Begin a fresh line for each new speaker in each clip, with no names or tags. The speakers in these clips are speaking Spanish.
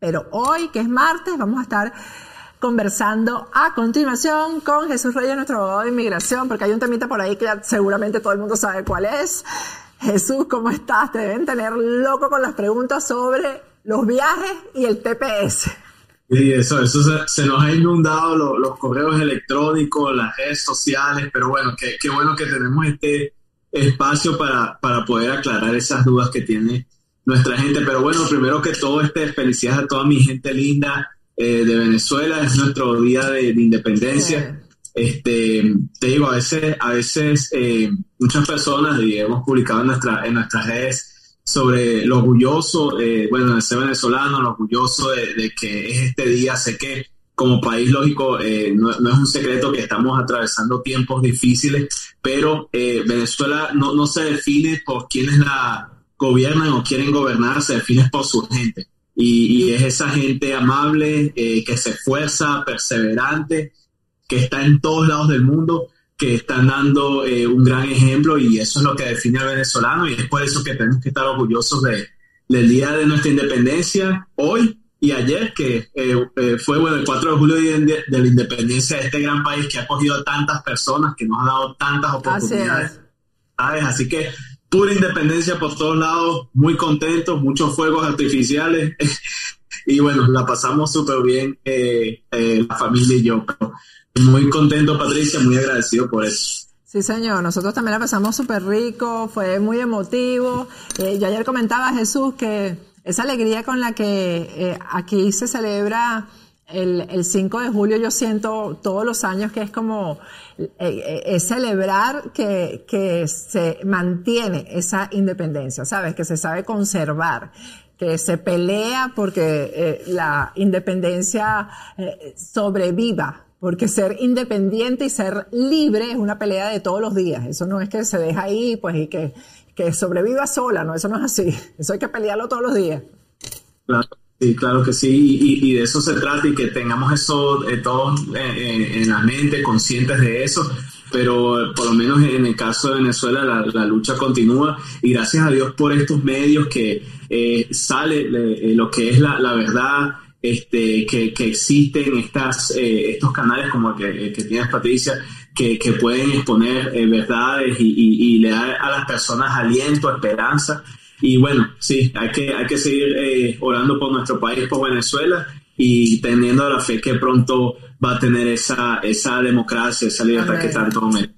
Pero hoy, que es martes, vamos a estar conversando a continuación con Jesús Reyes, nuestro abogado de inmigración, porque hay un temita por ahí que seguramente todo el mundo sabe cuál es. Jesús, ¿cómo estás? Te deben tener loco con las preguntas sobre los viajes y el TPS.
Sí, eso, eso se, nos ha inundado los correos electrónicos, las redes sociales, pero bueno, qué, qué bueno que tenemos este espacio para, para poder aclarar esas dudas que tiene nuestra gente. Pero bueno, primero que todo, este, felicidades a toda mi gente linda eh, de Venezuela. Es nuestro día de, independencia. Este, te digo, a veces, a veces eh, muchas personas, y hemos publicado en, nuestra, en nuestras redes sobre lo orgulloso, eh, bueno, de ser venezolano, lo orgulloso de, que es este día. Sé que como país, lógico, no, no, es un secreto que estamos atravesando tiempos difíciles, pero Venezuela no, no se define por quién es la gobiernan o quieren gobernar se define por su gente. Y, es esa gente amable, eh, que se esfuerza, perseverante, que está en todos lados del mundo, que están dando eh, un gran ejemplo y eso es lo que define al venezolano y es por eso que tenemos que estar orgullosos de, del día de nuestra independencia hoy y ayer, que eh, fue bueno, el 4 de julio de, la independencia de este gran país que ha acogido a tantas personas, que nos ha dado tantas oportunidades. Así, Así que pura independencia por todos lados, muy contentos, muchos fuegos artificiales y bueno, la pasamos súper bien eh, eh, la familia y yo. Muy contento, Patricia, muy agradecido por eso.
Sí, señor, nosotros también la pasamos súper rico, fue muy emotivo. Eh, yo ayer comentaba, Jesús, que esa alegría con la que aquí se celebra el, el 5 de julio, yo siento todos los años que es como eh, eh, es celebrar que, se mantiene esa independencia, ¿sabes? Que se sabe conservar, que se pelea porque eh, la independencia sobreviva, porque ser independiente y ser libre es una pelea de todos los días. Eso no es que se deja ahí, pues, y que, que sobreviva sola, no, eso no es así. Eso hay que pelearlo todos los días.
Claro. Sí, claro que sí, y, de eso se trata y que tengamos eso eh, todos eh, eh, en la mente, conscientes de eso, pero por lo menos en el caso de Venezuela la, lucha continúa y gracias a Dios por estos medios que sale lo que es la, verdad, este, que, que, existen estas, estos canales como el que, tienes Patricia, que, que pueden exponer verdades y, y, y, le dar a las personas aliento, esperanza y bueno, sí, hay que, hay que seguir eh, orando por nuestro país, por Venezuela y teniendo la fe que pronto va a tener esa, esa democracia, esa libertad que tanto merece.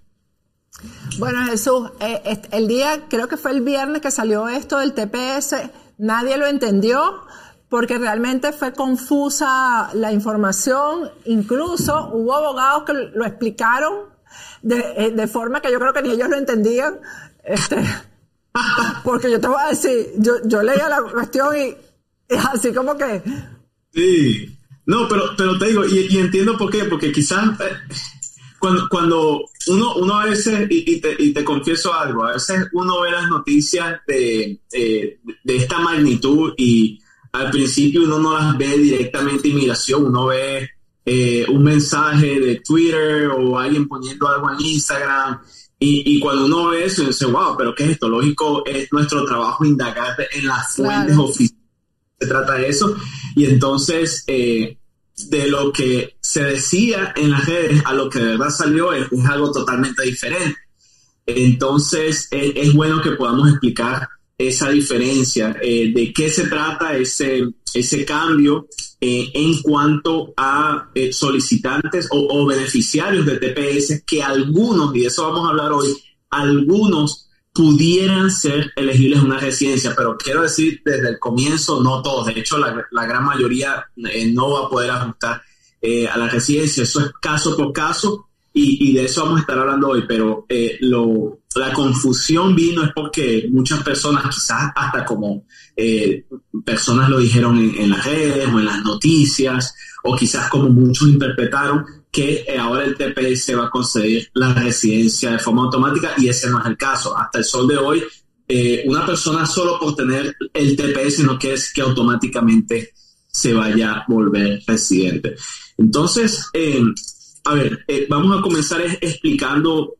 Bueno, Jesús, eh, el día, creo que fue el viernes que salió esto del TPS, nadie lo entendió porque realmente fue confusa la información, incluso hubo abogados que lo explicaron de, eh, forma que yo creo que ni ellos lo entendían. Este, porque yo te voy a decir, yo, yo leía la cuestión y, es así como que...
Sí, no, pero, pero te digo, y, entiendo por qué, porque quizás eh, cuando, cuando uno, uno a veces, y, te, y, te, confieso algo, a veces uno ve las noticias de, eh, de esta magnitud y al principio uno no las ve directamente inmigración, uno ve eh, un mensaje de Twitter o alguien poniendo algo en Instagram y, cuando uno ve eso, dice, wow, pero ¿qué es esto? Lógico, es nuestro trabajo indagar en las fuentes oficiales. Se trata de eso. Y entonces, eh, de lo que se decía en las redes a lo que de verdad salió es, algo totalmente diferente. Entonces, es bueno que podamos explicar esa diferencia, eh, de qué se trata ese, ese cambio eh, en cuanto a eh, solicitantes o, beneficiarios de TPS, que algunos, y de eso vamos a hablar hoy, algunos pudieran ser elegibles en una residencia, pero quiero decir desde el comienzo, no todos, de hecho la gran mayoría no va a poder ajustar a la residencia, eso es caso por caso y, de eso vamos a estar hablando hoy, pero eh, lo, la confusión vino es porque muchas personas, quizás hasta como eh, personas lo dijeron en, las redes o en las noticias, o quizás como muchos interpretaron que eh, ahora el TPS va a conceder la residencia de forma automática y ese no es el caso. Hasta el sol de hoy, una persona solo por tener el TPS no quiere decir que automáticamente se vaya a volver residente. Entonces, a ver, eh, vamos a comenzar explicando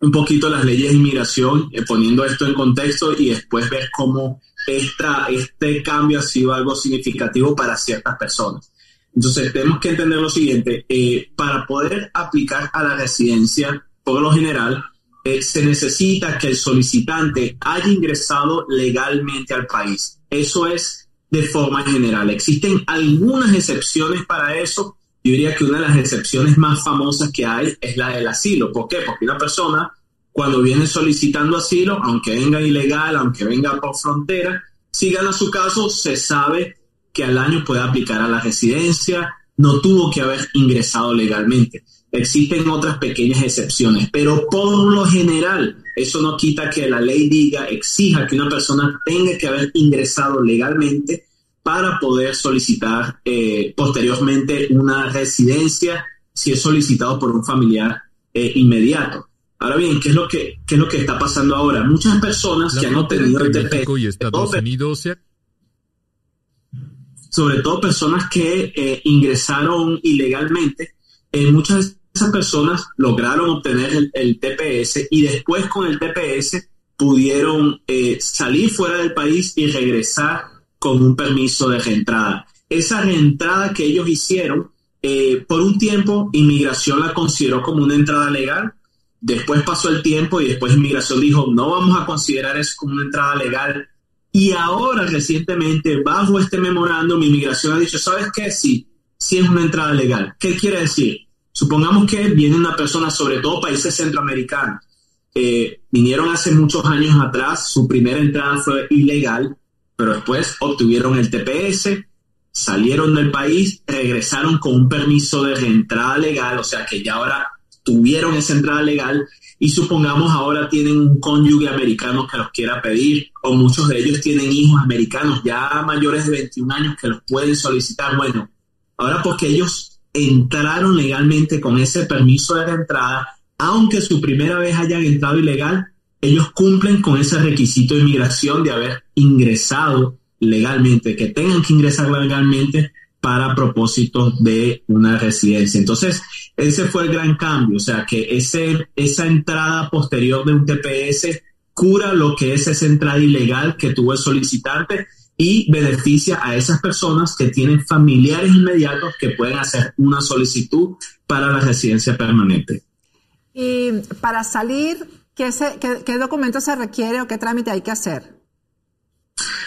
un poquito las leyes de inmigración, eh, poniendo esto en contexto y después ver cómo esta, este cambio ha sido algo significativo para ciertas personas. Entonces, tenemos que entender lo siguiente, eh, para poder aplicar a la residencia, por lo general, eh, se necesita que el solicitante haya ingresado legalmente al país. Eso es de forma general. Existen algunas excepciones para eso. Yo diría que una de las excepciones más famosas que hay es la del asilo. ¿Por qué? Porque una persona cuando viene solicitando asilo, aunque venga ilegal, aunque venga por frontera, si gana su caso, se sabe que al año puede aplicar a la residencia, no tuvo que haber ingresado legalmente. Existen otras pequeñas excepciones, pero por lo general eso no quita que la ley diga, exija que una persona tenga que haber ingresado legalmente para poder solicitar eh, posteriormente una residencia si es solicitado por un familiar eh, inmediato. Ahora bien, ¿qué es lo que, qué es lo que está pasando ahora? Muchas personas que han obtenido el TP,
y Estados Unidos
sobre todo personas que eh, ingresaron ilegalmente, muchas esas personas lograron obtener el, TPS y después con el TPS pudieron salir fuera del país y regresar con un permiso de reentrada. Esa reentrada que ellos hicieron, eh, por un tiempo, inmigración la consideró como una entrada legal. Después pasó el tiempo y después inmigración dijo, no vamos a considerar eso como una entrada legal. Y ahora, recientemente, bajo este memorándum, inmigración ha dicho, ¿sabes qué? Sí, sí es una entrada legal. ¿Qué quiere decir? Supongamos que viene una persona, sobre todo países centroamericanos, eh, vinieron hace muchos años atrás, su primera entrada fue ilegal, pero después obtuvieron el TPS, salieron del país, regresaron con un permiso de reentrada legal, o sea que ya ahora tuvieron esa entrada legal y supongamos ahora tienen un cónyuge americano que los quiera pedir o muchos de ellos tienen hijos americanos ya mayores de 21 años que los pueden solicitar. Bueno, ahora porque ellos entraron legalmente con ese permiso de entrada, aunque su primera vez hayan entrado ilegal, ellos cumplen con ese requisito de inmigración de haber ingresado legalmente, que tengan que ingresar legalmente para propósitos de una residencia. Entonces, ese fue el gran cambio, o sea, que ese, esa entrada posterior de un TPS cura lo que es esa entrada ilegal que tuvo el solicitante y beneficia a esas personas que tienen familiares inmediatos que pueden hacer una solicitud para la residencia permanente.
Y para salir, ¿qué, qué, documento se requiere o qué trámite hay que hacer?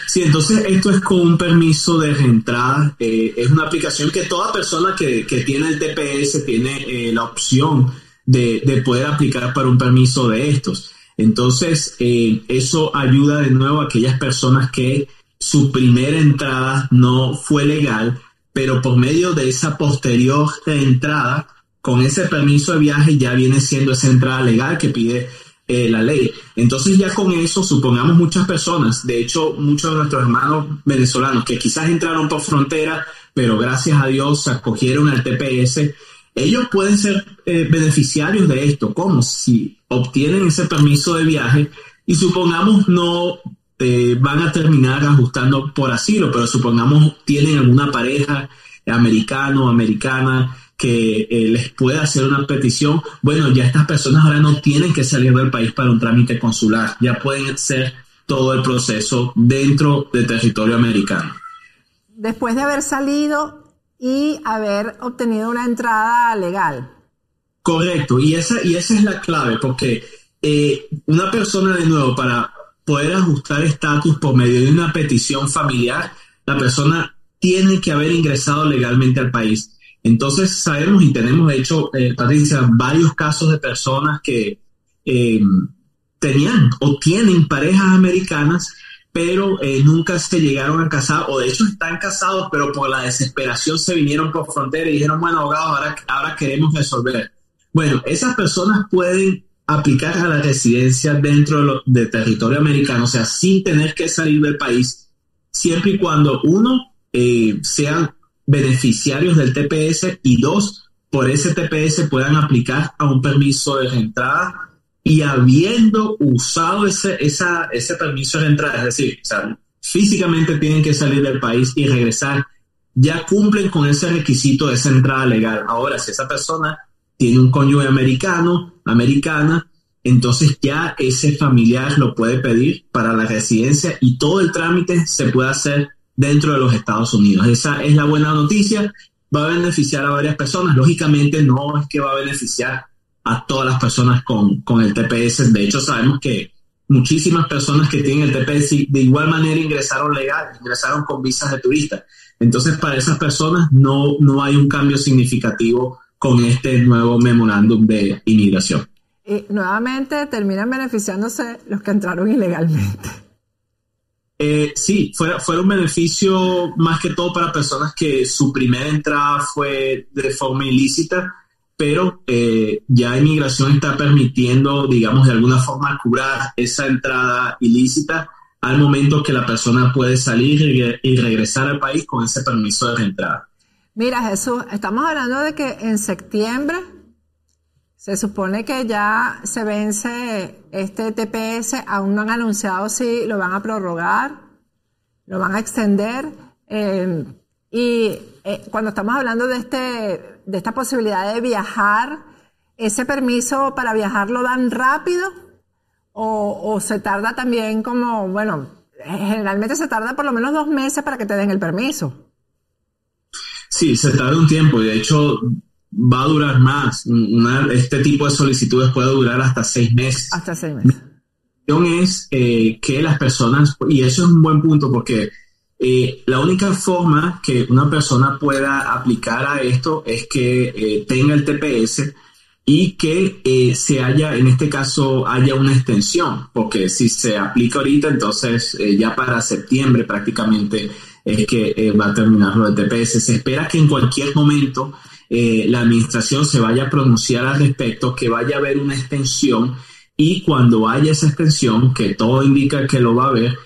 Sí, entonces esto es con un permiso de reentrada. Eh, es una aplicación que toda persona que, tiene el TPS tiene eh, la opción de, de, poder aplicar para un permiso de estos. Entonces, eh, eso ayuda de nuevo a aquellas personas que su primera entrada no fue legal, pero por medio de esa posterior entrada, con ese permiso de viaje ya viene siendo esa entrada legal que pide eh, la ley. Entonces ya con eso, supongamos muchas personas, de hecho muchos de nuestros hermanos venezolanos que quizás entraron por frontera, pero gracias a Dios acogieron al TPS, ellos pueden ser eh, beneficiarios de esto, como si obtienen ese permiso de viaje y supongamos no eh, van a terminar ajustando por asilo, pero supongamos tienen alguna pareja americano americana que eh, les pueda hacer una petición, bueno, ya estas personas ahora no tienen que salir del país para un trámite consular, ya pueden hacer todo el proceso dentro del territorio americano.
Después de haber salido y haber obtenido una entrada legal.
Correcto, y esa, y esa es la clave, porque eh, una persona de nuevo para poder ajustar estatus por medio de una petición familiar, la persona tiene que haber ingresado legalmente al país. Entonces sabemos y tenemos, de hecho, eh, Patricia, varios casos de personas que eh, tenían o tienen parejas americanas, pero eh, nunca se llegaron a casar, o de hecho están casados, pero por la desesperación se vinieron por frontera y dijeron, bueno, abogados, ahora, queremos resolver. Bueno, esas personas pueden aplicar a la residencia dentro de, territorio americano, o sea, sin tener que salir del país, siempre y cuando uno eh, sean beneficiarios del TPS y dos, por ese TPS puedan aplicar a un permiso de entrada y habiendo usado ese, esa, ese permiso de entrada, es decir, físicamente tienen que salir del país y regresar, ya cumplen con ese requisito de esa entrada legal. Ahora, si esa persona tiene un cónyuge americano, americana, entonces ya ese familiar lo puede pedir para la residencia y todo el trámite se puede hacer dentro de los Estados Unidos. Esa es la buena noticia. Va a beneficiar a varias personas. Lógicamente no es que va a beneficiar a todas las personas con, con el TPS. De hecho, sabemos que muchísimas personas que tienen el TPS de igual manera ingresaron legal, ingresaron con visas de turista. Entonces, para esas personas no, no hay un cambio significativo con este nuevo memorándum de inmigración.
Y nuevamente terminan beneficiándose los que entraron ilegalmente.
Eh, sí, fue, fue un beneficio más que todo para personas que su primera entrada fue de forma ilícita, pero eh, ya inmigración está permitiendo, digamos, de alguna forma curar esa entrada ilícita al momento que la persona puede salir y regresar al país con ese permiso de reentrada.
Mira, Jesús, estamos hablando de que en septiembre se supone que ya se vence este TPS, aún no han anunciado si lo van a prorrogar, lo van a extender. Eh, y eh, cuando estamos hablando de, este, de esta posibilidad de viajar, ¿ese permiso para viajar lo dan rápido? ¿O, o se tarda también como, bueno, generalmente se tarda por lo menos dos meses para que te den el permiso?
Sí, se tarda un tiempo y de hecho va a durar más. este tipo de solicitudes puede durar hasta seis meses.
Hasta seis meses.
es eh, que las personas, y eso es un buen punto porque eh, la única forma que una persona pueda aplicar a esto es que eh, tenga el TPS y que se haya, en este caso, haya una extensión, porque si se aplica ahorita, entonces ya para septiembre prácticamente es que va a terminar lo del TPS. Se espera que en cualquier momento eh, la administración se vaya a pronunciar al respecto, que vaya a haber una extensión y cuando haya esa extensión, que todo indica que lo va a haber,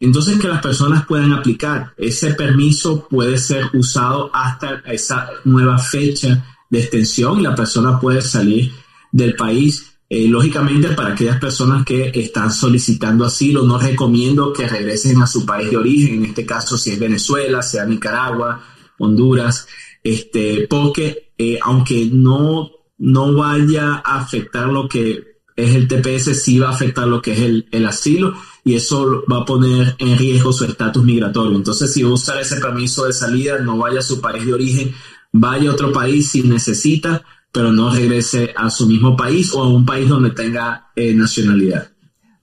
entonces que las personas puedan aplicar. Ese permiso puede ser usado hasta esa nueva fecha de extensión y la persona puede salir del país. Eh, lógicamente, para aquellas personas que están solicitando asilo, no recomiendo que regresen a su país de origen, en este caso si es Venezuela, sea Nicaragua, Honduras este, porque eh, aunque no, no vaya a afectar lo que es el TPS, sí va a afectar lo que es el, asilo y eso va a poner en riesgo su estatus migratorio. Entonces, si va a usar ese permiso de salida, no vaya a su país de origen, vaya a otro país si necesita, pero no regrese a su mismo país o a un país donde tenga eh, nacionalidad.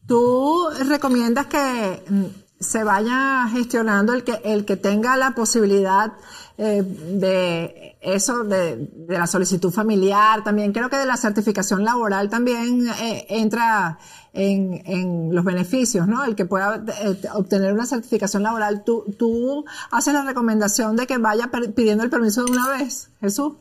¿Tú recomiendas que mm, se vaya gestionando el que, el que tenga la posibilidad eh, de eso, de, la solicitud familiar, también creo que de la certificación laboral también eh, entra en, los beneficios, ¿no? El que pueda eh, obtener una certificación laboral. ¿Tú, ¿Tú haces la recomendación de que vaya pidiendo el permiso de una vez, Jesús?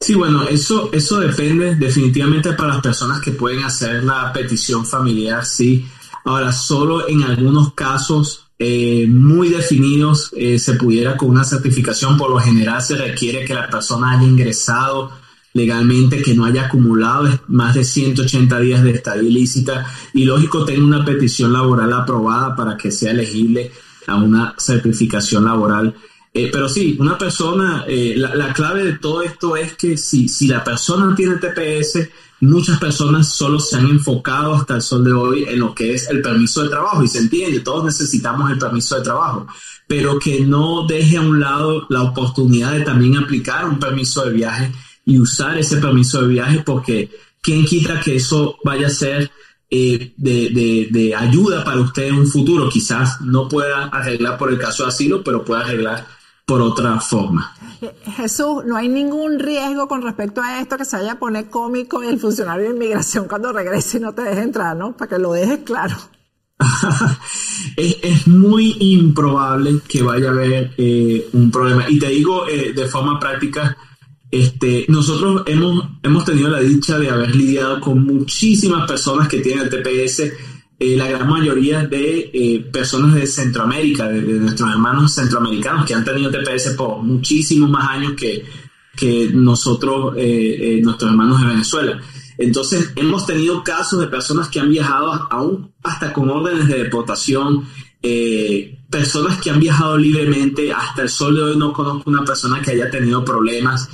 Sí, bueno, eso, eso depende definitivamente para las personas que pueden hacer la petición familiar, sí. Ahora, solo en algunos casos eh, muy definidos eh, se pudiera con una certificación. Por lo general se requiere que la persona haya ingresado legalmente, que no haya acumulado más de 180 días de estadía ilícita y lógico tenga una petición laboral aprobada para que sea elegible a una certificación laboral. Eh, pero sí, una persona, la, la, clave de todo esto es que si, si la persona tiene TPS, muchas personas solo se han enfocado hasta el sol de hoy en lo que es el permiso de trabajo y se entiende, todos necesitamos el permiso de trabajo, pero que no deje a un lado la oportunidad de también aplicar un permiso de viaje y usar ese permiso de viaje porque quién quita que eso vaya a ser eh, de, de ayuda para usted en un futuro. Quizás no pueda arreglar por el caso de asilo, pero pueda arreglar por otra forma.
Jesús, no hay ningún riesgo con respecto a esto que se vaya a poner cómico el funcionario de inmigración cuando regrese y no te deje entrar, ¿no? Para que lo dejes claro.
es, muy improbable que vaya a haber eh, un problema. Y te digo eh, de forma práctica, este, nosotros hemos, hemos tenido la dicha de haber lidiado con muchísimas personas que tienen el TPS eh, la gran mayoría de eh, personas de Centroamérica, de, nuestros hermanos centroamericanos que han tenido TPS por muchísimos más años que, que nosotros, eh, nuestros hermanos de Venezuela. Entonces, hemos tenido casos de personas que han viajado aún hasta con órdenes de deportación, personas que han viajado libremente. Hasta el sol de hoy no conozco una persona que haya tenido problemas.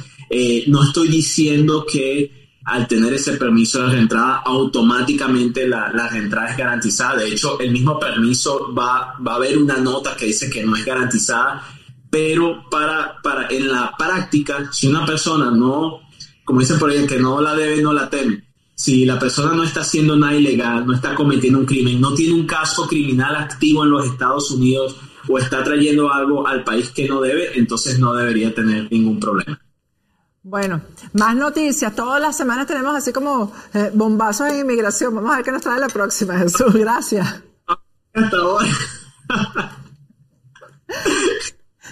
no estoy diciendo que al tener ese permiso de reentrada, automáticamente la, reentrada es garantizada. De hecho, el mismo permiso va, va a haber una nota que dice que no es garantizada, pero para, para en la práctica, si una persona no, como dicen por ahí, que no la debe, no la teme. Si la persona no está haciendo nada ilegal, no está cometiendo un crimen, no tiene un caso criminal activo en los Estados Unidos o está trayendo algo al país que no debe, entonces no debería tener ningún problema.
Bueno, más noticias. Todas las semanas tenemos así como eh, bombazos en inmigración. Vamos a ver qué nos trae la próxima, Jesús. Gracias.
Hasta ahora.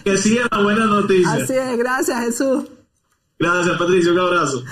que siga la buena noticia.
Así es, gracias Jesús.
Gracias Patricio, un abrazo.